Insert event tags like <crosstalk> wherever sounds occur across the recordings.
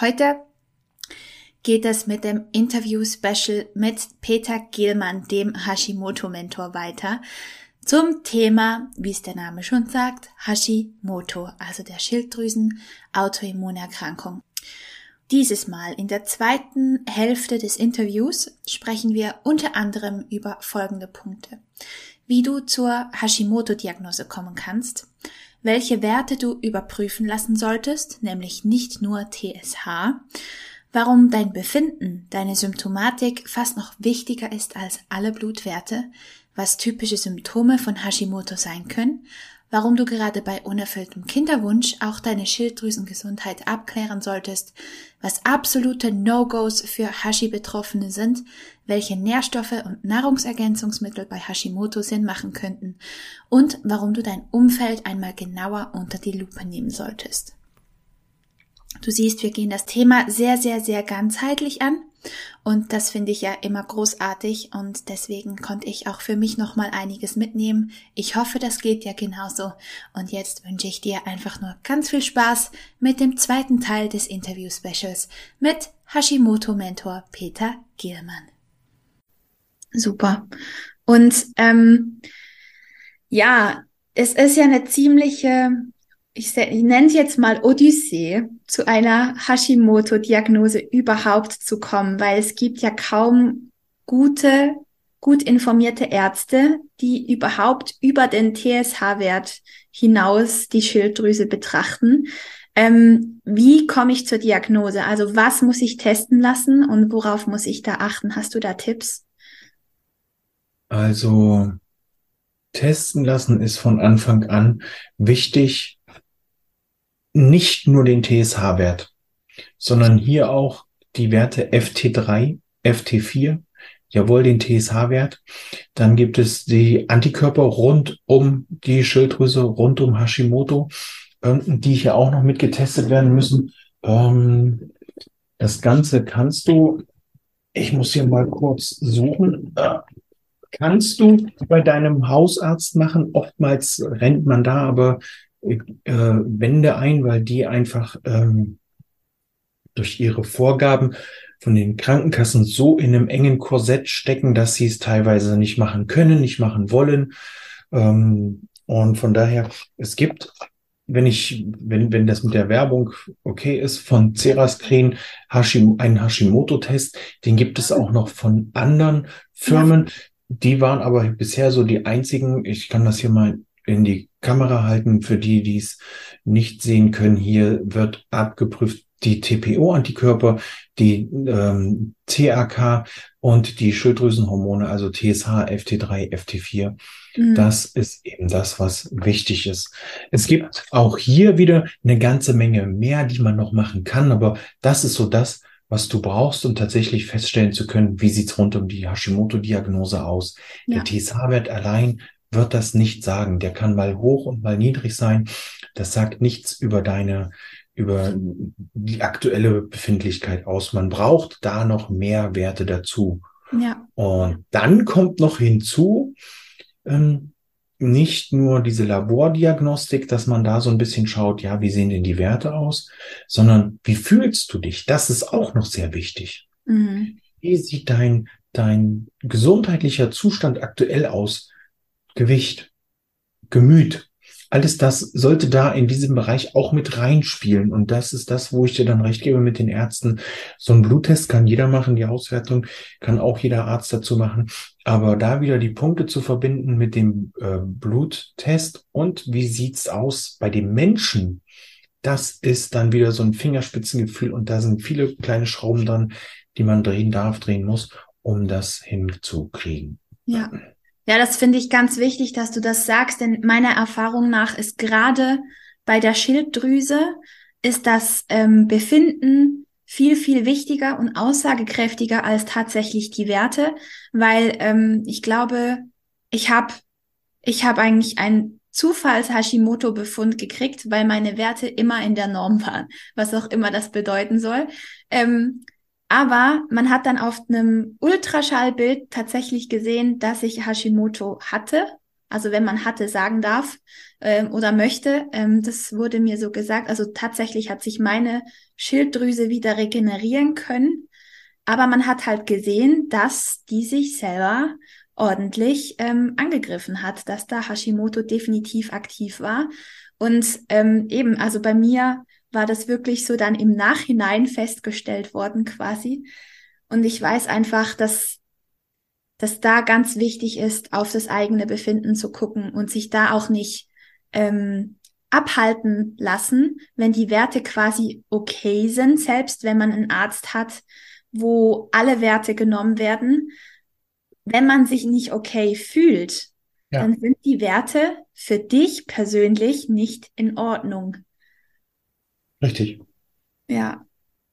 Heute geht es mit dem Interview-Special mit Peter Gielmann, dem Hashimoto-Mentor, weiter zum Thema, wie es der Name schon sagt, Hashimoto, also der Schilddrüsen-Autoimmunerkrankung. Dieses Mal in der zweiten Hälfte des Interviews sprechen wir unter anderem über folgende Punkte. Wie du zur Hashimoto-Diagnose kommen kannst, welche Werte du überprüfen lassen solltest, nämlich nicht nur TSH, warum dein Befinden, deine Symptomatik fast noch wichtiger ist als alle Blutwerte, was typische Symptome von Hashimoto sein können warum du gerade bei unerfülltem Kinderwunsch auch deine Schilddrüsengesundheit abklären solltest, was absolute No-Gos für Hashi-Betroffene sind, welche Nährstoffe und Nahrungsergänzungsmittel bei Hashimoto Sinn machen könnten und warum du dein Umfeld einmal genauer unter die Lupe nehmen solltest. Du siehst, wir gehen das Thema sehr, sehr, sehr ganzheitlich an. Und das finde ich ja immer großartig und deswegen konnte ich auch für mich noch mal einiges mitnehmen. Ich hoffe, das geht ja genauso. Und jetzt wünsche ich dir einfach nur ganz viel Spaß mit dem zweiten Teil des Interview-Specials mit Hashimoto-Mentor Peter Gielmann. Super. Und ähm, ja, es ist ja eine ziemliche ich, ich nenne es jetzt mal Odyssee, zu einer Hashimoto-Diagnose überhaupt zu kommen, weil es gibt ja kaum gute, gut informierte Ärzte, die überhaupt über den TSH-Wert hinaus die Schilddrüse betrachten. Ähm, wie komme ich zur Diagnose? Also was muss ich testen lassen und worauf muss ich da achten? Hast du da Tipps? Also testen lassen ist von Anfang an wichtig, nicht nur den TSH-Wert, sondern hier auch die Werte FT3, FT4, jawohl, den TSH-Wert. Dann gibt es die Antikörper rund um die Schilddrüse, rund um Hashimoto, die hier auch noch mit getestet werden müssen. Ähm, das Ganze kannst du, ich muss hier mal kurz suchen, äh, kannst du bei deinem Hausarzt machen. Oftmals rennt man da aber äh, Wände ein, weil die einfach ähm, durch ihre Vorgaben von den Krankenkassen so in einem engen Korsett stecken, dass sie es teilweise nicht machen können, nicht machen wollen. Ähm, und von daher, es gibt, wenn ich, wenn, wenn das mit der Werbung okay ist, von Cerascreen Hashim, einen Hashimoto-Test, den gibt es auch noch von anderen Firmen. Ja. Die waren aber bisher so die einzigen, ich kann das hier mal in die Kamera halten. Für die, die es nicht sehen können, hier wird abgeprüft die TPO-Antikörper, die ähm, TAK und die Schilddrüsenhormone, also TSH, FT3, FT4. Mhm. Das ist eben das, was wichtig ist. Es gibt auch hier wieder eine ganze Menge mehr, die man noch machen kann, aber das ist so das, was du brauchst, um tatsächlich feststellen zu können, wie sieht's rund um die Hashimoto-Diagnose aus. Ja. Der TSH-Wert allein wird das nicht sagen. Der kann mal hoch und mal niedrig sein. Das sagt nichts über deine, über die aktuelle Befindlichkeit aus. Man braucht da noch mehr Werte dazu. Ja. Und dann kommt noch hinzu, ähm, nicht nur diese Labordiagnostik, dass man da so ein bisschen schaut, ja, wie sehen denn die Werte aus, sondern wie fühlst du dich? Das ist auch noch sehr wichtig. Mhm. Wie sieht dein, dein gesundheitlicher Zustand aktuell aus? Gewicht, Gemüt. Alles das sollte da in diesem Bereich auch mit reinspielen. Und das ist das, wo ich dir dann recht gebe mit den Ärzten. So ein Bluttest kann jeder machen, die Auswertung kann auch jeder Arzt dazu machen. Aber da wieder die Punkte zu verbinden mit dem äh, Bluttest und wie sieht's aus bei dem Menschen, das ist dann wieder so ein Fingerspitzengefühl und da sind viele kleine Schrauben dran, die man drehen darf, drehen muss, um das hinzukriegen. Ja. Ja, das finde ich ganz wichtig, dass du das sagst, denn meiner Erfahrung nach ist gerade bei der Schilddrüse ist das ähm, Befinden viel, viel wichtiger und aussagekräftiger als tatsächlich die Werte, weil ähm, ich glaube, ich habe ich hab eigentlich einen Zufalls-Hashimoto-Befund gekriegt, weil meine Werte immer in der Norm waren, was auch immer das bedeuten soll. Ähm, aber man hat dann auf einem Ultraschallbild tatsächlich gesehen, dass ich Hashimoto hatte also wenn man hatte, sagen darf ähm, oder möchte. Ähm, das wurde mir so gesagt. Also tatsächlich hat sich meine Schilddrüse wieder regenerieren können. Aber man hat halt gesehen, dass die sich selber ordentlich ähm, angegriffen hat, dass da Hashimoto definitiv aktiv war. Und ähm, eben, also bei mir war das wirklich so dann im Nachhinein festgestellt worden quasi. Und ich weiß einfach, dass dass da ganz wichtig ist, auf das eigene Befinden zu gucken und sich da auch nicht ähm, abhalten lassen, wenn die Werte quasi okay sind, selbst wenn man einen Arzt hat, wo alle Werte genommen werden. Wenn man sich nicht okay fühlt, ja. dann sind die Werte für dich persönlich nicht in Ordnung. Richtig. Ja.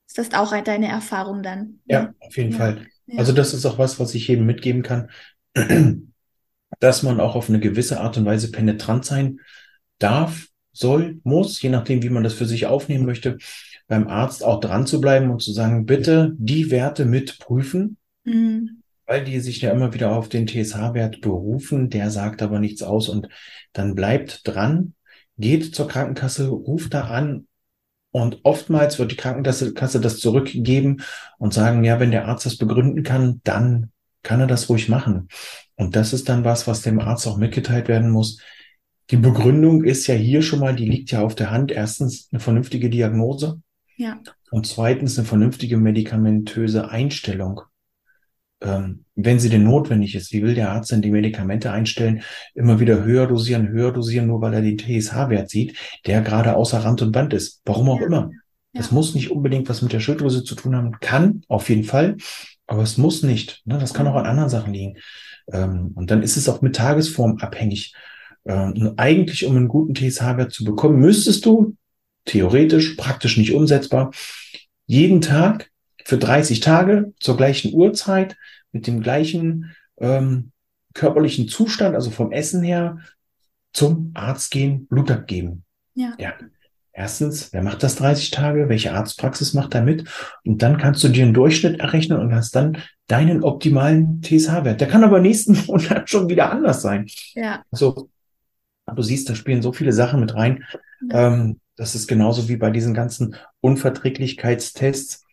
Ist das auch deine Erfahrung dann? Ja, auf jeden ja. Fall. Also das ist auch was, was ich jedem mitgeben kann, <clears throat> dass man auch auf eine gewisse Art und Weise penetrant sein darf, soll, muss, je nachdem, wie man das für sich aufnehmen möchte, beim Arzt auch dran zu bleiben und zu sagen, bitte die Werte mitprüfen, mhm. weil die sich ja immer wieder auf den TSH-Wert berufen, der sagt aber nichts aus und dann bleibt dran, geht zur Krankenkasse, ruft da an und oftmals wird die Krankenkasse das zurückgeben und sagen, ja, wenn der Arzt das begründen kann, dann kann er das ruhig machen. Und das ist dann was, was dem Arzt auch mitgeteilt werden muss. Die Begründung ist ja hier schon mal, die liegt ja auf der Hand. Erstens eine vernünftige Diagnose. Ja. Und zweitens eine vernünftige medikamentöse Einstellung ähm, wenn sie denn notwendig ist, wie will der Arzt denn die Medikamente einstellen, immer wieder höher dosieren, höher dosieren, nur weil er den TSH-Wert sieht, der gerade außer Rand und Band ist. Warum auch ja. immer. Ja. Das muss nicht unbedingt was mit der Schilddrüse zu tun haben. Kann, auf jeden Fall, aber es muss nicht. Ne? Das kann auch an anderen Sachen liegen. Ähm, und dann ist es auch mit Tagesform abhängig. Ähm, eigentlich, um einen guten TSH-Wert zu bekommen, müsstest du theoretisch, praktisch nicht umsetzbar, jeden Tag für 30 Tage zur gleichen Uhrzeit mit dem gleichen ähm, körperlichen Zustand, also vom Essen her, zum Arzt gehen, Blut abgeben. Ja. ja. Erstens, wer macht das 30 Tage? Welche Arztpraxis macht da mit? Und dann kannst du dir einen Durchschnitt errechnen und hast dann deinen optimalen TSH-Wert. Der kann aber nächsten <laughs> Monat schon wieder anders sein. Ja. Also, du siehst, da spielen so viele Sachen mit rein. Ja. Ähm, das ist genauso wie bei diesen ganzen Unverträglichkeitstests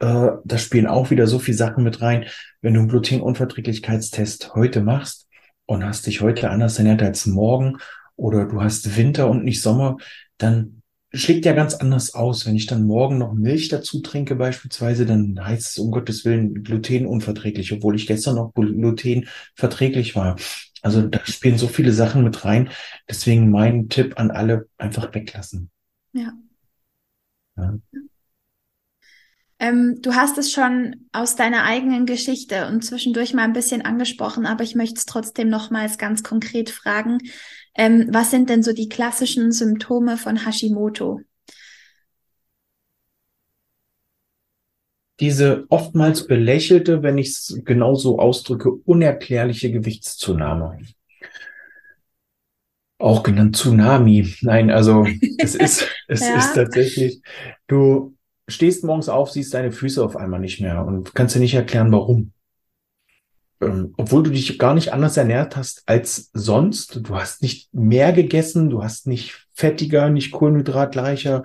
äh, da spielen auch wieder so viele Sachen mit rein. Wenn du einen Glutenunverträglichkeitstest heute machst und hast dich heute anders ernährt als morgen oder du hast Winter und nicht Sommer, dann schlägt ja ganz anders aus. Wenn ich dann morgen noch Milch dazu trinke beispielsweise, dann heißt es um Gottes Willen glutenunverträglich, obwohl ich gestern noch glutenverträglich war. Also da spielen so viele Sachen mit rein. Deswegen mein Tipp an alle, einfach weglassen. Ja. ja. Ähm, du hast es schon aus deiner eigenen Geschichte und zwischendurch mal ein bisschen angesprochen, aber ich möchte es trotzdem nochmals ganz konkret fragen. Ähm, was sind denn so die klassischen Symptome von Hashimoto? Diese oftmals belächelte, wenn ich es genauso ausdrücke, unerklärliche Gewichtszunahme auch genannt Tsunami. Nein, also es <laughs> ist, es ja. ist tatsächlich, du stehst morgens auf, siehst deine Füße auf einmal nicht mehr und kannst dir nicht erklären, warum. Ähm, obwohl du dich gar nicht anders ernährt hast als sonst. Du hast nicht mehr gegessen, du hast nicht fettiger, nicht kohlenhydratreicher,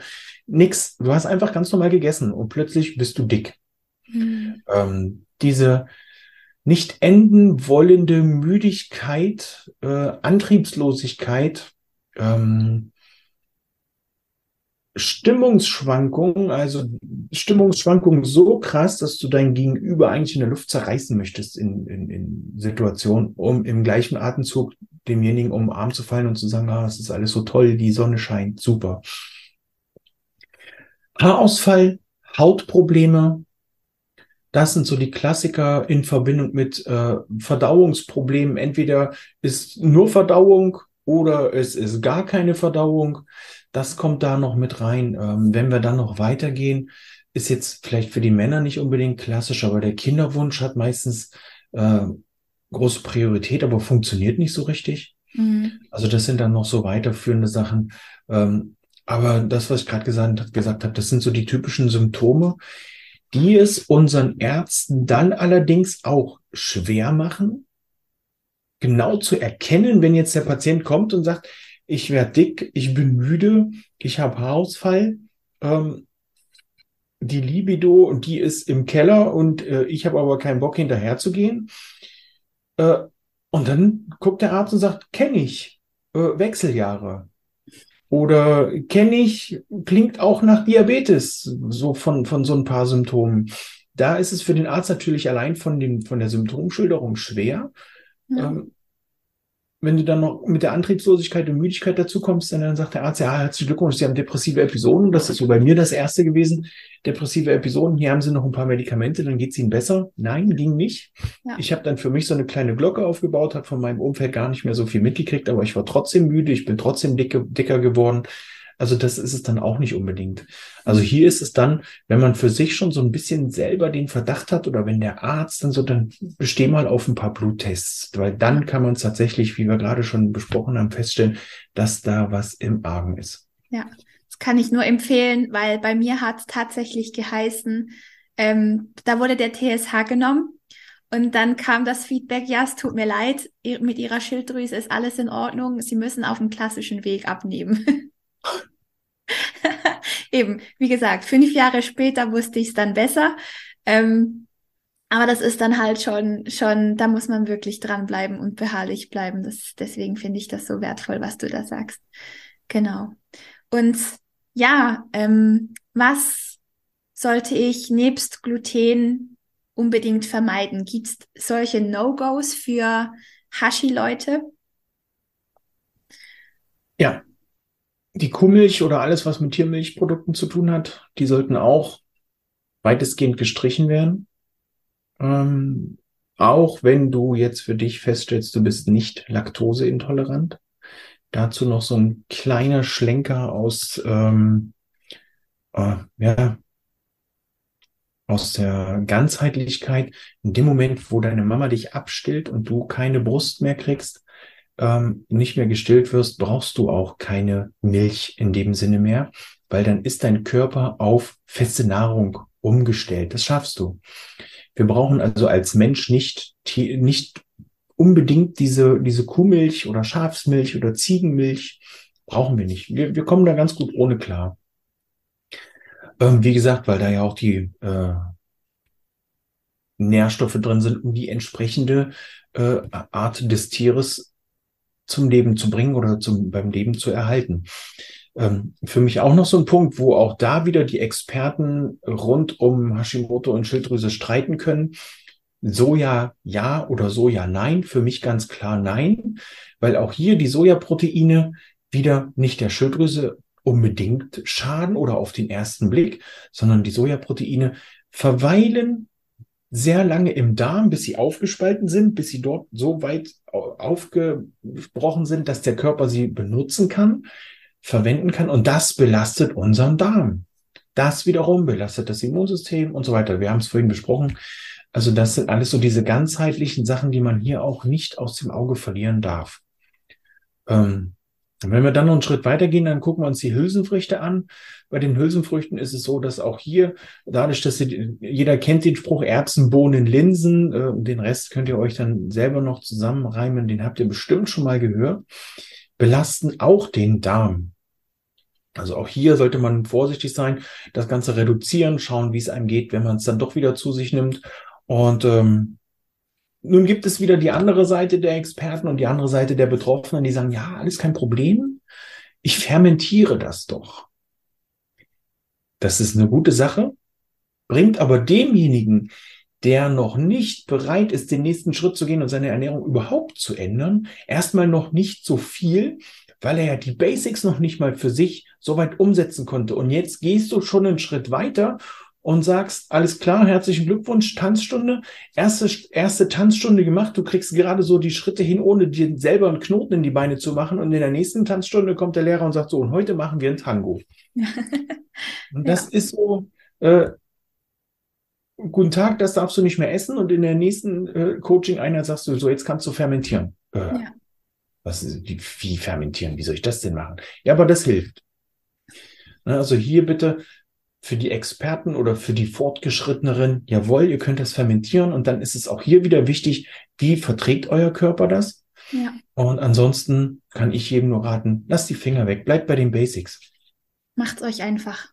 nix. Du hast einfach ganz normal gegessen und plötzlich bist du dick. Mhm. Ähm, diese nicht enden wollende Müdigkeit, äh, Antriebslosigkeit, ähm, Stimmungsschwankungen, also Stimmungsschwankungen so krass, dass du dein Gegenüber eigentlich in der Luft zerreißen möchtest in, in, in Situationen, um im gleichen Atemzug demjenigen um den Arm zu fallen und zu sagen, ah, es ist alles so toll, die Sonne scheint, super. Haarausfall, Hautprobleme, das sind so die Klassiker in Verbindung mit äh, Verdauungsproblemen. Entweder ist nur Verdauung oder es ist gar keine Verdauung. Das kommt da noch mit rein. Ähm, wenn wir dann noch weitergehen, ist jetzt vielleicht für die Männer nicht unbedingt klassisch, aber der Kinderwunsch hat meistens äh, große Priorität, aber funktioniert nicht so richtig. Mhm. Also das sind dann noch so weiterführende Sachen. Ähm, aber das, was ich gerade gesagt, gesagt habe, das sind so die typischen Symptome, die es unseren Ärzten dann allerdings auch schwer machen, genau zu erkennen, wenn jetzt der Patient kommt und sagt, ich werde dick, ich bin müde, ich habe Haarausfall, ähm, die Libido, die ist im Keller und äh, ich habe aber keinen Bock hinterher zu gehen. Äh, und dann guckt der Arzt und sagt, kenne ich, äh, Wechseljahre. Oder kenne ich, klingt auch nach Diabetes, so von, von so ein paar Symptomen. Da ist es für den Arzt natürlich allein von, dem, von der Symptomschilderung schwer. Ja. Ähm, wenn du dann noch mit der Antriebslosigkeit und Müdigkeit dazu kommst, dann, dann sagt der Arzt, ja, herzlichen Glückwunsch, Sie haben depressive Episoden. Das ist so bei mir das erste gewesen. Depressive Episoden, hier haben Sie noch ein paar Medikamente, dann geht es Ihnen besser. Nein, ging nicht. Ja. Ich habe dann für mich so eine kleine Glocke aufgebaut, habe von meinem Umfeld gar nicht mehr so viel mitgekriegt, aber ich war trotzdem müde, ich bin trotzdem dicke, dicker geworden. Also das ist es dann auch nicht unbedingt. Also hier ist es dann, wenn man für sich schon so ein bisschen selber den Verdacht hat oder wenn der Arzt dann so, dann besteh mal auf ein paar Bluttests, weil dann kann man es tatsächlich, wie wir gerade schon besprochen haben, feststellen, dass da was im Argen ist. Ja, das kann ich nur empfehlen, weil bei mir hat es tatsächlich geheißen, ähm, da wurde der TSH genommen und dann kam das Feedback, ja, es tut mir leid, mit Ihrer Schilddrüse ist alles in Ordnung, Sie müssen auf dem klassischen Weg abnehmen. <laughs> <laughs> Eben, wie gesagt, fünf Jahre später wusste ich es dann besser. Ähm, aber das ist dann halt schon, schon, da muss man wirklich dranbleiben und beharrlich bleiben. Das, deswegen finde ich das so wertvoll, was du da sagst. Genau. Und ja, ähm, was sollte ich nebst Gluten unbedingt vermeiden? Gibt es solche No-Gos für Hashi-Leute? Ja, die Kuhmilch oder alles, was mit Tiermilchprodukten zu tun hat, die sollten auch weitestgehend gestrichen werden. Ähm, auch wenn du jetzt für dich feststellst, du bist nicht laktoseintolerant. Dazu noch so ein kleiner Schlenker aus, ähm, äh, ja, aus der Ganzheitlichkeit. In dem Moment, wo deine Mama dich abstillt und du keine Brust mehr kriegst, ähm, nicht mehr gestillt wirst, brauchst du auch keine Milch in dem Sinne mehr, weil dann ist dein Körper auf feste Nahrung umgestellt. Das schaffst du. Wir brauchen also als Mensch nicht, nicht unbedingt diese, diese Kuhmilch oder Schafsmilch oder Ziegenmilch. Brauchen wir nicht. Wir, wir kommen da ganz gut ohne klar. Ähm, wie gesagt, weil da ja auch die äh, Nährstoffe drin sind, um die entsprechende äh, Art des Tieres zum Leben zu bringen oder zum, beim Leben zu erhalten. Ähm, für mich auch noch so ein Punkt, wo auch da wieder die Experten rund um Hashimoto und Schilddrüse streiten können. Soja ja oder Soja nein. Für mich ganz klar nein, weil auch hier die Sojaproteine wieder nicht der Schilddrüse unbedingt schaden oder auf den ersten Blick, sondern die Sojaproteine verweilen sehr lange im Darm, bis sie aufgespalten sind, bis sie dort so weit aufgebrochen sind, dass der Körper sie benutzen kann, verwenden kann. Und das belastet unseren Darm. Das wiederum belastet das Immunsystem und so weiter. Wir haben es vorhin besprochen. Also das sind alles so diese ganzheitlichen Sachen, die man hier auch nicht aus dem Auge verlieren darf. Ähm, wenn wir dann noch einen Schritt weitergehen, dann gucken wir uns die Hülsenfrüchte an. Bei den Hülsenfrüchten ist es so, dass auch hier, dadurch, dass sie, jeder kennt den Spruch Erbsen, Bohnen, Linsen, äh, den Rest könnt ihr euch dann selber noch zusammenreimen, den habt ihr bestimmt schon mal gehört, belasten auch den Darm. Also auch hier sollte man vorsichtig sein, das Ganze reduzieren, schauen, wie es einem geht, wenn man es dann doch wieder zu sich nimmt. Und ähm, nun gibt es wieder die andere Seite der Experten und die andere Seite der Betroffenen, die sagen, ja, alles kein Problem. Ich fermentiere das doch. Das ist eine gute Sache, bringt aber demjenigen, der noch nicht bereit ist, den nächsten Schritt zu gehen und seine Ernährung überhaupt zu ändern, erstmal noch nicht so viel, weil er ja die Basics noch nicht mal für sich so weit umsetzen konnte. Und jetzt gehst du schon einen Schritt weiter und sagst, alles klar, herzlichen Glückwunsch, Tanzstunde, erste, erste Tanzstunde gemacht, du kriegst gerade so die Schritte hin, ohne dir selber einen Knoten in die Beine zu machen und in der nächsten Tanzstunde kommt der Lehrer und sagt so, und heute machen wir ein Tango. <laughs> und das ja. ist so, äh, guten Tag, das darfst du nicht mehr essen und in der nächsten äh, Coaching-Einheit sagst du, so, jetzt kannst du fermentieren. Äh, ja. Was, wie, wie fermentieren? Wie soll ich das denn machen? Ja, aber das hilft. Ne, also hier bitte für die Experten oder für die Fortgeschritteneren, jawohl, ihr könnt das fermentieren und dann ist es auch hier wieder wichtig, wie verträgt euer Körper das? Ja. Und ansonsten kann ich jedem nur raten, lasst die Finger weg, bleibt bei den Basics. Macht's euch einfach.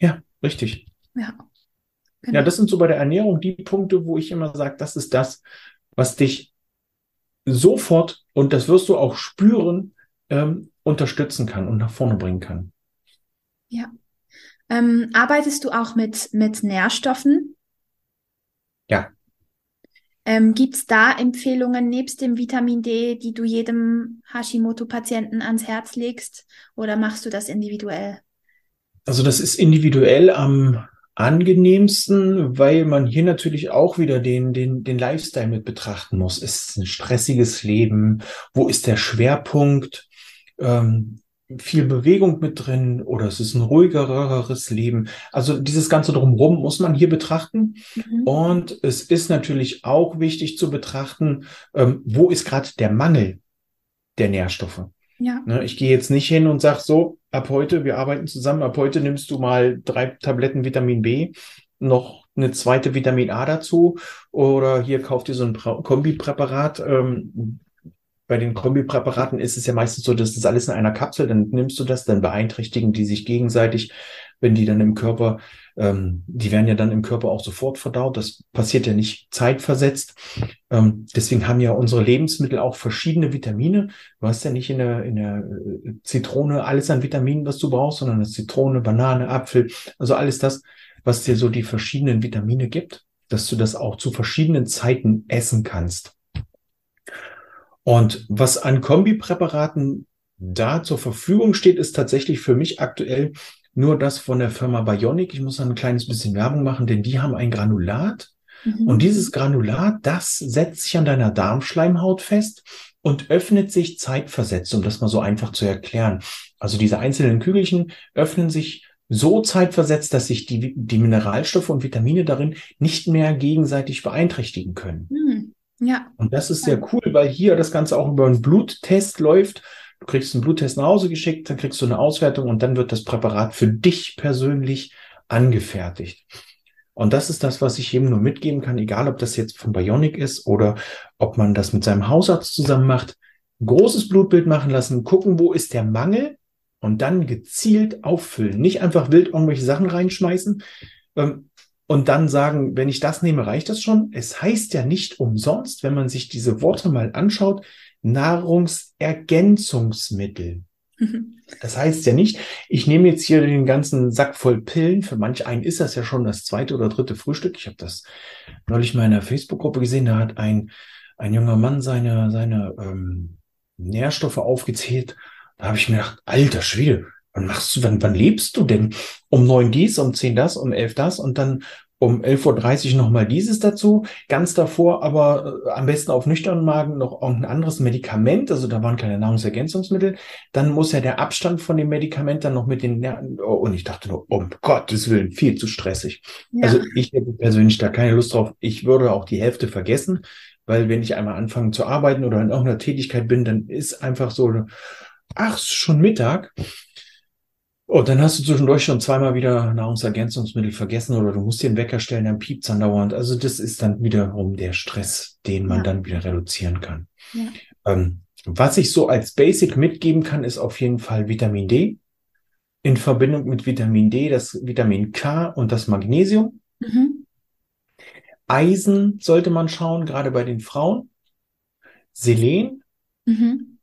Ja, richtig. Ja. Genau. Ja, das sind so bei der Ernährung die Punkte, wo ich immer sage, das ist das, was dich sofort, und das wirst du auch spüren, ähm, unterstützen kann und nach vorne bringen kann. Ja. Ähm, arbeitest du auch mit, mit Nährstoffen? Ja. Ähm, Gibt es da Empfehlungen nebst dem Vitamin D, die du jedem Hashimoto-Patienten ans Herz legst? Oder machst du das individuell? Also das ist individuell am angenehmsten, weil man hier natürlich auch wieder den, den, den Lifestyle mit betrachten muss. Ist es ein stressiges Leben? Wo ist der Schwerpunkt? Ähm, viel Bewegung mit drin oder es ist ein ruhigeres Leben. Also dieses Ganze drumherum muss man hier betrachten. Mhm. Und es ist natürlich auch wichtig zu betrachten, ähm, wo ist gerade der Mangel der Nährstoffe. Ja. Ne, ich gehe jetzt nicht hin und sage so, ab heute, wir arbeiten zusammen, ab heute nimmst du mal drei Tabletten Vitamin B, noch eine zweite Vitamin A dazu oder hier kauft ihr so ein Kombipräparat. Ähm, bei den Kombipräparaten ist es ja meistens so, dass das alles in einer Kapsel, dann nimmst du das, dann beeinträchtigen die sich gegenseitig, wenn die dann im Körper, ähm, die werden ja dann im Körper auch sofort verdaut. Das passiert ja nicht zeitversetzt. Ähm, deswegen haben ja unsere Lebensmittel auch verschiedene Vitamine. Du hast ja nicht in der, in der äh, Zitrone alles an Vitaminen, was du brauchst, sondern das Zitrone, Banane, Apfel, also alles das, was dir so die verschiedenen Vitamine gibt, dass du das auch zu verschiedenen Zeiten essen kannst. Und was an Kombipräparaten da zur Verfügung steht, ist tatsächlich für mich aktuell nur das von der Firma Bionic. Ich muss ein kleines bisschen Werbung machen, denn die haben ein Granulat. Mhm. Und dieses Granulat, das setzt sich an deiner Darmschleimhaut fest und öffnet sich zeitversetzt, um das mal so einfach zu erklären. Also diese einzelnen Kügelchen öffnen sich so zeitversetzt, dass sich die, die Mineralstoffe und Vitamine darin nicht mehr gegenseitig beeinträchtigen können. Mhm. Ja. Und das ist sehr cool, weil hier das Ganze auch über einen Bluttest läuft. Du kriegst einen Bluttest nach Hause geschickt, dann kriegst du eine Auswertung und dann wird das Präparat für dich persönlich angefertigt. Und das ist das, was ich jedem nur mitgeben kann, egal ob das jetzt von Bionic ist oder ob man das mit seinem Hausarzt zusammen macht. Großes Blutbild machen lassen, gucken, wo ist der Mangel und dann gezielt auffüllen. Nicht einfach wild irgendwelche Sachen reinschmeißen, ähm, und dann sagen, wenn ich das nehme, reicht das schon. Es heißt ja nicht umsonst, wenn man sich diese Worte mal anschaut, Nahrungsergänzungsmittel. Das heißt ja nicht, ich nehme jetzt hier den ganzen Sack voll Pillen. Für manch einen ist das ja schon das zweite oder dritte Frühstück. Ich habe das neulich mal in einer Facebook-Gruppe gesehen. Da hat ein, ein junger Mann seine, seine ähm, Nährstoffe aufgezählt. Da habe ich mir gedacht, alter Schwede, wann machst du, wann, wann lebst du denn? Um neun dies, um zehn das, um elf das und dann um 11.30 Uhr nochmal dieses dazu. Ganz davor aber äh, am besten auf nüchternen Magen noch irgendein anderes Medikament. Also da waren keine Nahrungsergänzungsmittel. Dann muss ja der Abstand von dem Medikament dann noch mit den, oh, und ich dachte nur, um Gottes Willen, viel zu stressig. Ja. Also ich hätte persönlich da keine Lust drauf. Ich würde auch die Hälfte vergessen, weil wenn ich einmal anfange zu arbeiten oder in irgendeiner Tätigkeit bin, dann ist einfach so, ach, schon Mittag. Und dann hast du zwischendurch schon zweimal wieder Nahrungsergänzungsmittel vergessen oder du musst den Wecker stellen, dann piept's dann dauernd. Also das ist dann wiederum der Stress, den man ja. dann wieder reduzieren kann. Ja. Ähm, was ich so als Basic mitgeben kann, ist auf jeden Fall Vitamin D. In Verbindung mit Vitamin D, das Vitamin K und das Magnesium. Mhm. Eisen sollte man schauen, gerade bei den Frauen. Selen. Mhm.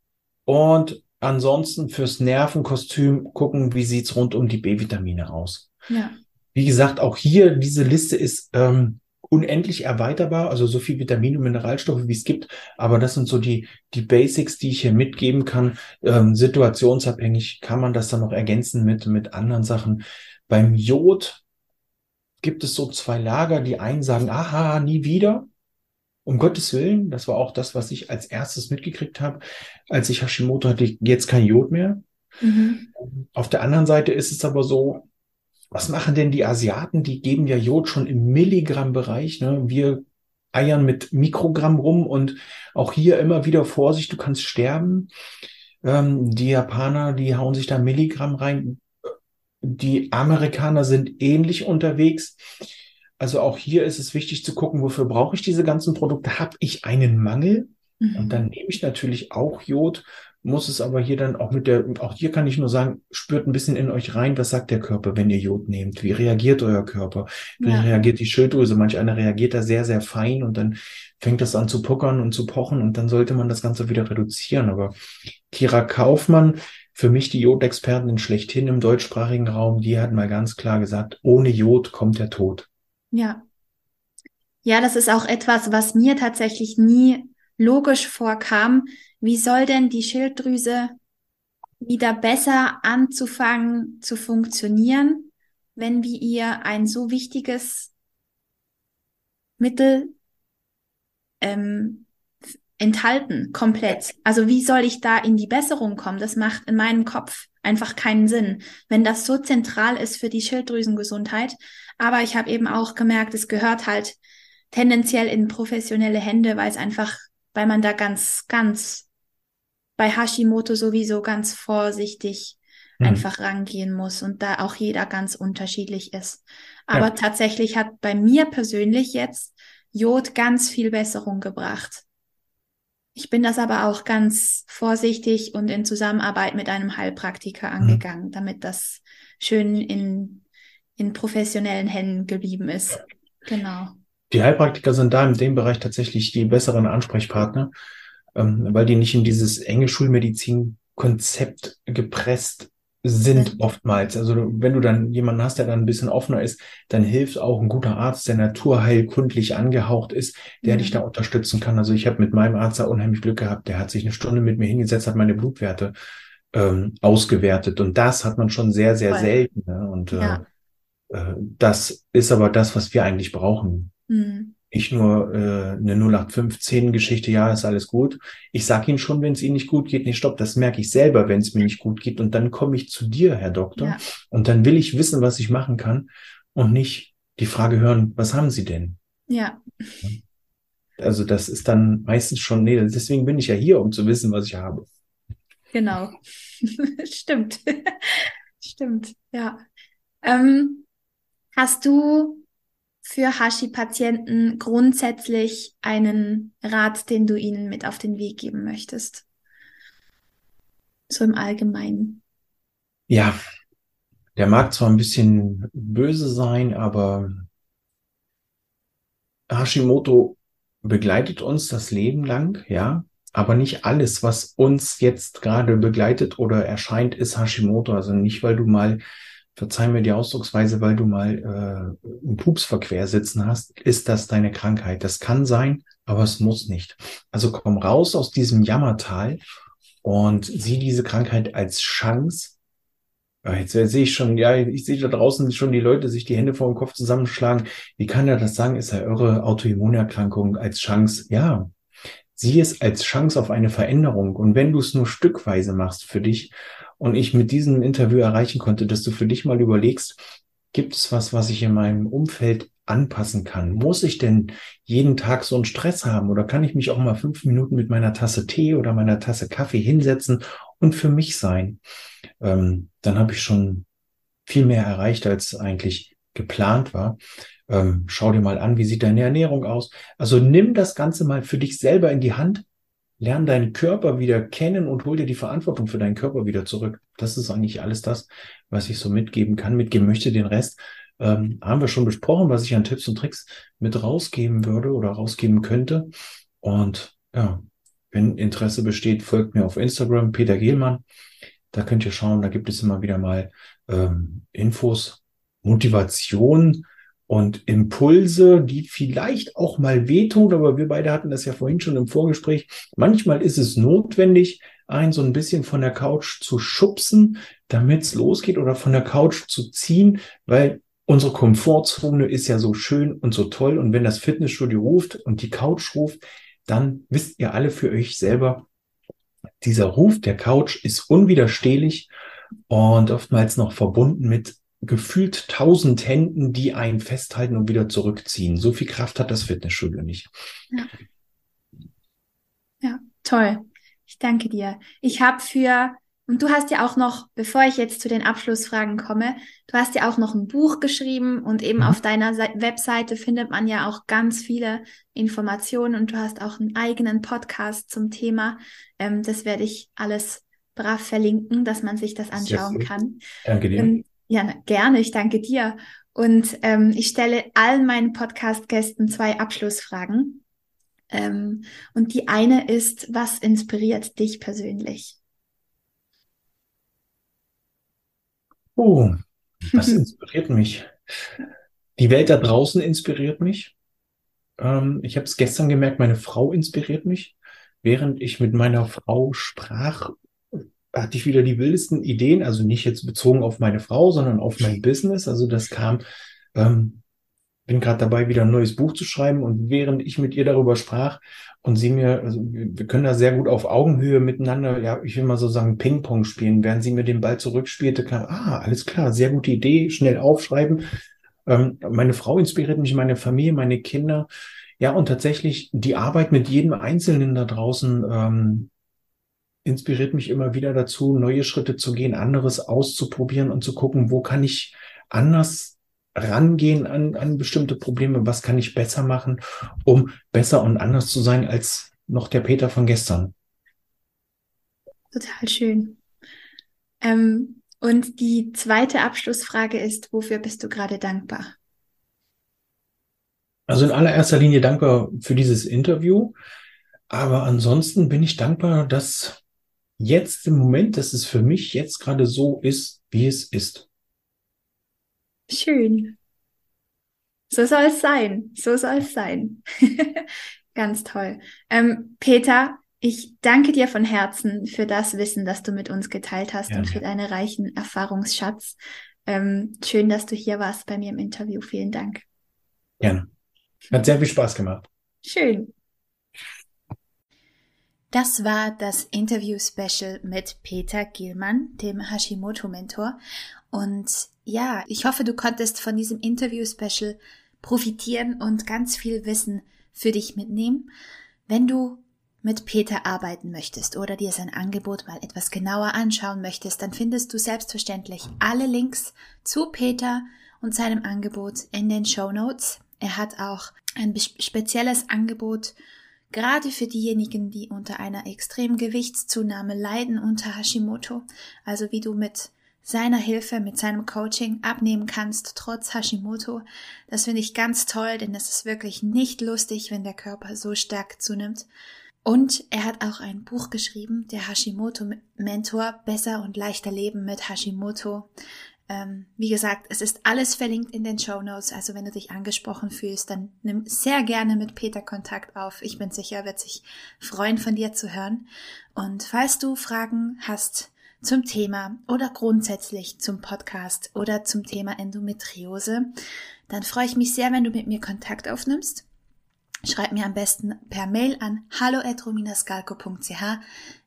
Und ansonsten fürs Nervenkostüm gucken, wie sieht's rund um die B-Vitamine aus. Ja. Wie gesagt, auch hier, diese Liste ist ähm, unendlich erweiterbar, also so viel Vitamine und Mineralstoffe, wie es gibt. Aber das sind so die, die Basics, die ich hier mitgeben kann. Ähm, situationsabhängig kann man das dann noch ergänzen mit, mit anderen Sachen. Beim Jod gibt es so zwei Lager, die einen sagen, aha, nie wieder. Um Gottes Willen, das war auch das, was ich als erstes mitgekriegt habe. Als ich Hashimoto hatte, ich jetzt kein Jod mehr. Mhm. Auf der anderen Seite ist es aber so, was machen denn die Asiaten? Die geben ja Jod schon im Milligrammbereich. Ne? Wir eiern mit Mikrogramm rum und auch hier immer wieder Vorsicht, du kannst sterben. Ähm, die Japaner, die hauen sich da Milligramm rein. Die Amerikaner sind ähnlich unterwegs. Also auch hier ist es wichtig zu gucken, wofür brauche ich diese ganzen Produkte? Habe ich einen Mangel? Mhm. Und dann nehme ich natürlich auch Jod, muss es aber hier dann auch mit der, auch hier kann ich nur sagen, spürt ein bisschen in euch rein, was sagt der Körper, wenn ihr Jod nehmt? Wie reagiert euer Körper? Wie ja. reagiert die Schilddrüse? Manch einer reagiert da sehr, sehr fein und dann fängt das an zu puckern und zu pochen und dann sollte man das Ganze wieder reduzieren. Aber Kira Kaufmann, für mich die Jodexpertin schlechthin im deutschsprachigen Raum, die hat mal ganz klar gesagt, ohne Jod kommt der Tod. Ja. Ja, das ist auch etwas, was mir tatsächlich nie logisch vorkam, wie soll denn die Schilddrüse wieder besser anzufangen zu funktionieren, wenn wir ihr ein so wichtiges Mittel ähm, enthalten, komplett. Also wie soll ich da in die Besserung kommen? Das macht in meinem Kopf einfach keinen Sinn, wenn das so zentral ist für die Schilddrüsengesundheit. Aber ich habe eben auch gemerkt, es gehört halt tendenziell in professionelle Hände, weil es einfach, weil man da ganz, ganz bei Hashimoto sowieso ganz vorsichtig mhm. einfach rangehen muss und da auch jeder ganz unterschiedlich ist. Aber ja. tatsächlich hat bei mir persönlich jetzt Jod ganz viel Besserung gebracht. Ich bin das aber auch ganz vorsichtig und in Zusammenarbeit mit einem Heilpraktiker mhm. angegangen, mhm. damit das schön in, in professionellen Händen geblieben ist. Genau. Die Heilpraktiker sind da in dem Bereich tatsächlich die besseren Ansprechpartner ähm, weil die nicht in dieses enge Schulmedizin-Konzept gepresst sind oftmals. Also wenn du dann jemanden hast, der dann ein bisschen offener ist, dann hilft auch ein guter Arzt, der naturheilkundlich angehaucht ist, der mhm. dich da unterstützen kann. Also ich habe mit meinem Arzt da unheimlich Glück gehabt. Der hat sich eine Stunde mit mir hingesetzt, hat meine Blutwerte ähm, ausgewertet. Und das hat man schon sehr, sehr Voll. selten. Ne? Und äh, ja. äh, das ist aber das, was wir eigentlich brauchen. Mhm nicht nur äh, eine 0815-Geschichte, ja, ist alles gut. Ich sage Ihnen schon, wenn es Ihnen nicht gut geht, nicht stopp. Das merke ich selber, wenn es mir nicht gut geht. Und dann komme ich zu dir, Herr Doktor. Ja. Und dann will ich wissen, was ich machen kann und nicht die Frage hören, was haben Sie denn? Ja. Also das ist dann meistens schon, nee, deswegen bin ich ja hier, um zu wissen, was ich habe. Genau. <laughs> Stimmt. <laughs> Stimmt, ja. Ähm, hast du für Hashi-Patienten grundsätzlich einen Rat, den du ihnen mit auf den Weg geben möchtest? So im Allgemeinen. Ja, der mag zwar ein bisschen böse sein, aber Hashimoto begleitet uns das Leben lang, ja. Aber nicht alles, was uns jetzt gerade begleitet oder erscheint, ist Hashimoto. Also nicht, weil du mal verzeih mir die Ausdrucksweise, weil du mal äh, einen Pups verquer sitzen hast, ist das deine Krankheit. Das kann sein, aber es muss nicht. Also komm raus aus diesem Jammertal und sieh diese Krankheit als Chance. Jetzt sehe ich schon, ja, ich sehe da draußen schon die Leute sich die Hände vor dem Kopf zusammenschlagen. Wie kann er das sagen? Ist er irre? Autoimmunerkrankung als Chance? Ja, sieh es als Chance auf eine Veränderung. Und wenn du es nur stückweise machst für dich und ich mit diesem Interview erreichen konnte, dass du für dich mal überlegst, gibt es was, was ich in meinem Umfeld anpassen kann? Muss ich denn jeden Tag so einen Stress haben oder kann ich mich auch mal fünf Minuten mit meiner Tasse Tee oder meiner Tasse Kaffee hinsetzen und für mich sein? Ähm, dann habe ich schon viel mehr erreicht, als eigentlich geplant war. Ähm, schau dir mal an, wie sieht deine Ernährung aus. Also nimm das Ganze mal für dich selber in die Hand lern deinen Körper wieder kennen und hol dir die Verantwortung für deinen Körper wieder zurück. Das ist eigentlich alles das, was ich so mitgeben kann. Mitgeben möchte den Rest. Ähm, haben wir schon besprochen, was ich an Tipps und Tricks mit rausgeben würde oder rausgeben könnte. Und ja, wenn Interesse besteht, folgt mir auf Instagram, Peter Gehlmann. Da könnt ihr schauen, da gibt es immer wieder mal ähm, Infos, Motivation, und Impulse, die vielleicht auch mal wehtun, aber wir beide hatten das ja vorhin schon im Vorgespräch. Manchmal ist es notwendig, einen so ein bisschen von der Couch zu schubsen, damit es losgeht oder von der Couch zu ziehen, weil unsere Komfortzone ist ja so schön und so toll. Und wenn das Fitnessstudio ruft und die Couch ruft, dann wisst ihr alle für euch selber, dieser Ruf der Couch ist unwiderstehlich und oftmals noch verbunden mit gefühlt tausend Händen, die einen festhalten und wieder zurückziehen. So viel Kraft hat das Fitnessstudio nicht. Ja, ja toll. Ich danke dir. Ich habe für und du hast ja auch noch, bevor ich jetzt zu den Abschlussfragen komme, du hast ja auch noch ein Buch geschrieben und eben mhm. auf deiner Webseite findet man ja auch ganz viele Informationen und du hast auch einen eigenen Podcast zum Thema. Ähm, das werde ich alles brav verlinken, dass man sich das anschauen kann. Danke dir. Und, ja, gerne, ich danke dir. Und ähm, ich stelle allen meinen Podcast-Gästen zwei Abschlussfragen. Ähm, und die eine ist, was inspiriert dich persönlich? Oh, das <laughs> inspiriert mich. Die Welt da draußen inspiriert mich. Ähm, ich habe es gestern gemerkt, meine Frau inspiriert mich. Während ich mit meiner Frau sprach, hatte ich wieder die wildesten Ideen, also nicht jetzt bezogen auf meine Frau, sondern auf mein Business. Also das kam, ähm, bin gerade dabei, wieder ein neues Buch zu schreiben und während ich mit ihr darüber sprach, und sie mir, also wir können da sehr gut auf Augenhöhe miteinander, ja, ich will mal so sagen, Ping-Pong spielen. Während sie mir den Ball zurückspielte, kam, ah, alles klar, sehr gute Idee, schnell aufschreiben. Ähm, meine Frau inspiriert mich, meine Familie, meine Kinder. Ja, und tatsächlich die Arbeit mit jedem Einzelnen da draußen ähm, inspiriert mich immer wieder dazu, neue Schritte zu gehen, anderes auszuprobieren und zu gucken, wo kann ich anders rangehen an, an bestimmte Probleme, was kann ich besser machen, um besser und anders zu sein als noch der Peter von gestern. Total schön. Ähm, und die zweite Abschlussfrage ist, wofür bist du gerade dankbar? Also in allererster Linie dankbar für dieses Interview. Aber ansonsten bin ich dankbar, dass jetzt im Moment, dass es für mich jetzt gerade so ist, wie es ist. Schön. So soll es sein. So soll es sein. <laughs> Ganz toll. Ähm, Peter, ich danke dir von Herzen für das Wissen, das du mit uns geteilt hast ja. und für deinen reichen Erfahrungsschatz. Ähm, schön, dass du hier warst bei mir im Interview. Vielen Dank. Gerne. Hat sehr viel Spaß gemacht. Schön. Das war das Interview-Special mit Peter Gielmann, dem Hashimoto-Mentor. Und ja, ich hoffe, du konntest von diesem Interview-Special profitieren und ganz viel Wissen für dich mitnehmen. Wenn du mit Peter arbeiten möchtest oder dir sein Angebot mal etwas genauer anschauen möchtest, dann findest du selbstverständlich alle Links zu Peter und seinem Angebot in den Show Notes. Er hat auch ein spezielles Angebot gerade für diejenigen, die unter einer extremen Gewichtszunahme leiden unter Hashimoto, also wie du mit seiner Hilfe, mit seinem Coaching abnehmen kannst, trotz Hashimoto. Das finde ich ganz toll, denn es ist wirklich nicht lustig, wenn der Körper so stark zunimmt. Und er hat auch ein Buch geschrieben, der Hashimoto Mentor, besser und leichter leben mit Hashimoto. Ähm, wie gesagt, es ist alles verlinkt in den Show Notes, also wenn du dich angesprochen fühlst, dann nimm sehr gerne mit Peter Kontakt auf. Ich bin sicher, er wird sich freuen, von dir zu hören. Und falls du Fragen hast, zum Thema oder grundsätzlich zum Podcast oder zum Thema Endometriose, dann freue ich mich sehr, wenn du mit mir Kontakt aufnimmst. Schreib mir am besten per Mail an hallo@rominascalco.ch.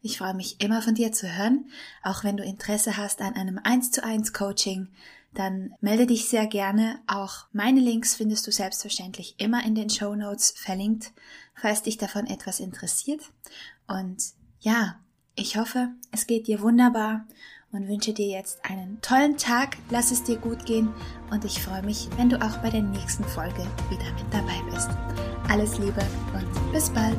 Ich freue mich immer von dir zu hören. Auch wenn du Interesse hast an einem 1 zu 1 Coaching, dann melde dich sehr gerne. Auch meine Links findest du selbstverständlich immer in den Show Notes verlinkt, falls dich davon etwas interessiert. Und ja, ich hoffe, es geht dir wunderbar und wünsche dir jetzt einen tollen Tag, lass es dir gut gehen und ich freue mich, wenn du auch bei der nächsten Folge wieder mit dabei bist. Alles Liebe und bis bald.